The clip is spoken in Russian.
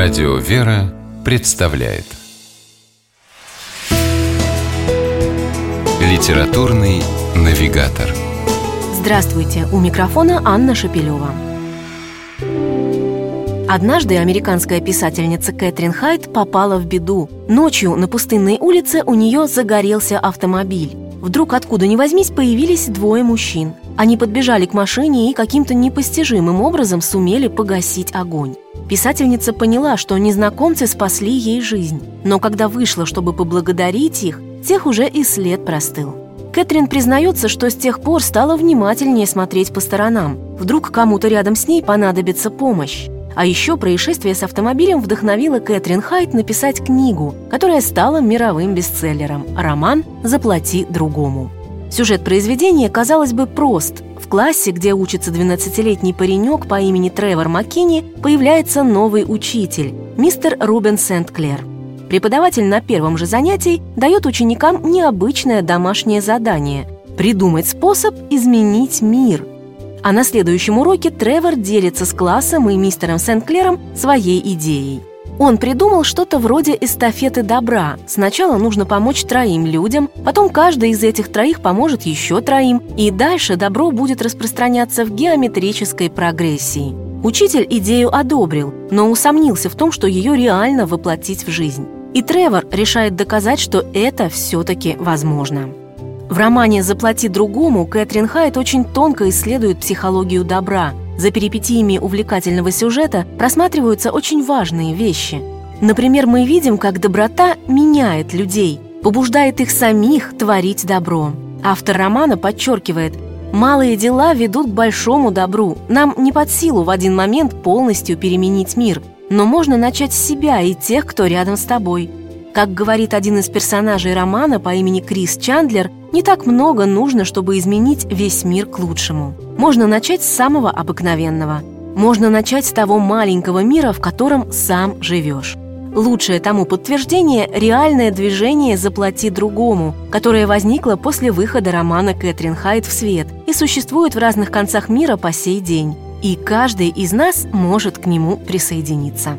Радио «Вера» представляет Литературный навигатор Здравствуйте! У микрофона Анна Шапилева. Однажды американская писательница Кэтрин Хайт попала в беду. Ночью на пустынной улице у нее загорелся автомобиль. Вдруг откуда ни возьмись появились двое мужчин. Они подбежали к машине и каким-то непостижимым образом сумели погасить огонь. Писательница поняла, что незнакомцы спасли ей жизнь, но когда вышла, чтобы поблагодарить их, тех уже и след простыл. Кэтрин признается, что с тех пор стала внимательнее смотреть по сторонам. Вдруг кому-то рядом с ней понадобится помощь. А еще происшествие с автомобилем вдохновило Кэтрин Хайт написать книгу, которая стала мировым бестселлером – роман «Заплати другому». Сюжет произведения, казалось бы, прост. В классе, где учится 12-летний паренек по имени Тревор Маккини, появляется новый учитель – мистер Рубен Сент-Клер. Преподаватель на первом же занятии дает ученикам необычное домашнее задание – придумать способ изменить мир. А на следующем уроке Тревор делится с классом и мистером Сент-Клером своей идеей. Он придумал что-то вроде эстафеты добра. Сначала нужно помочь троим людям, потом каждый из этих троих поможет еще троим, и дальше добро будет распространяться в геометрической прогрессии. Учитель идею одобрил, но усомнился в том, что ее реально воплотить в жизнь. И Тревор решает доказать, что это все-таки возможно. В романе «Заплати другому» Кэтрин Хайт очень тонко исследует психологию добра – за перипетиями увлекательного сюжета просматриваются очень важные вещи. Например, мы видим, как доброта меняет людей, побуждает их самих творить добро. Автор романа подчеркивает, малые дела ведут к большому добру. Нам не под силу в один момент полностью переменить мир, но можно начать с себя и тех, кто рядом с тобой. Как говорит один из персонажей романа по имени Крис Чандлер, не так много нужно, чтобы изменить весь мир к лучшему. Можно начать с самого обыкновенного. Можно начать с того маленького мира, в котором сам живешь. Лучшее тому подтверждение – реальное движение «Заплати другому», которое возникло после выхода романа Кэтрин Хайт в свет и существует в разных концах мира по сей день. И каждый из нас может к нему присоединиться.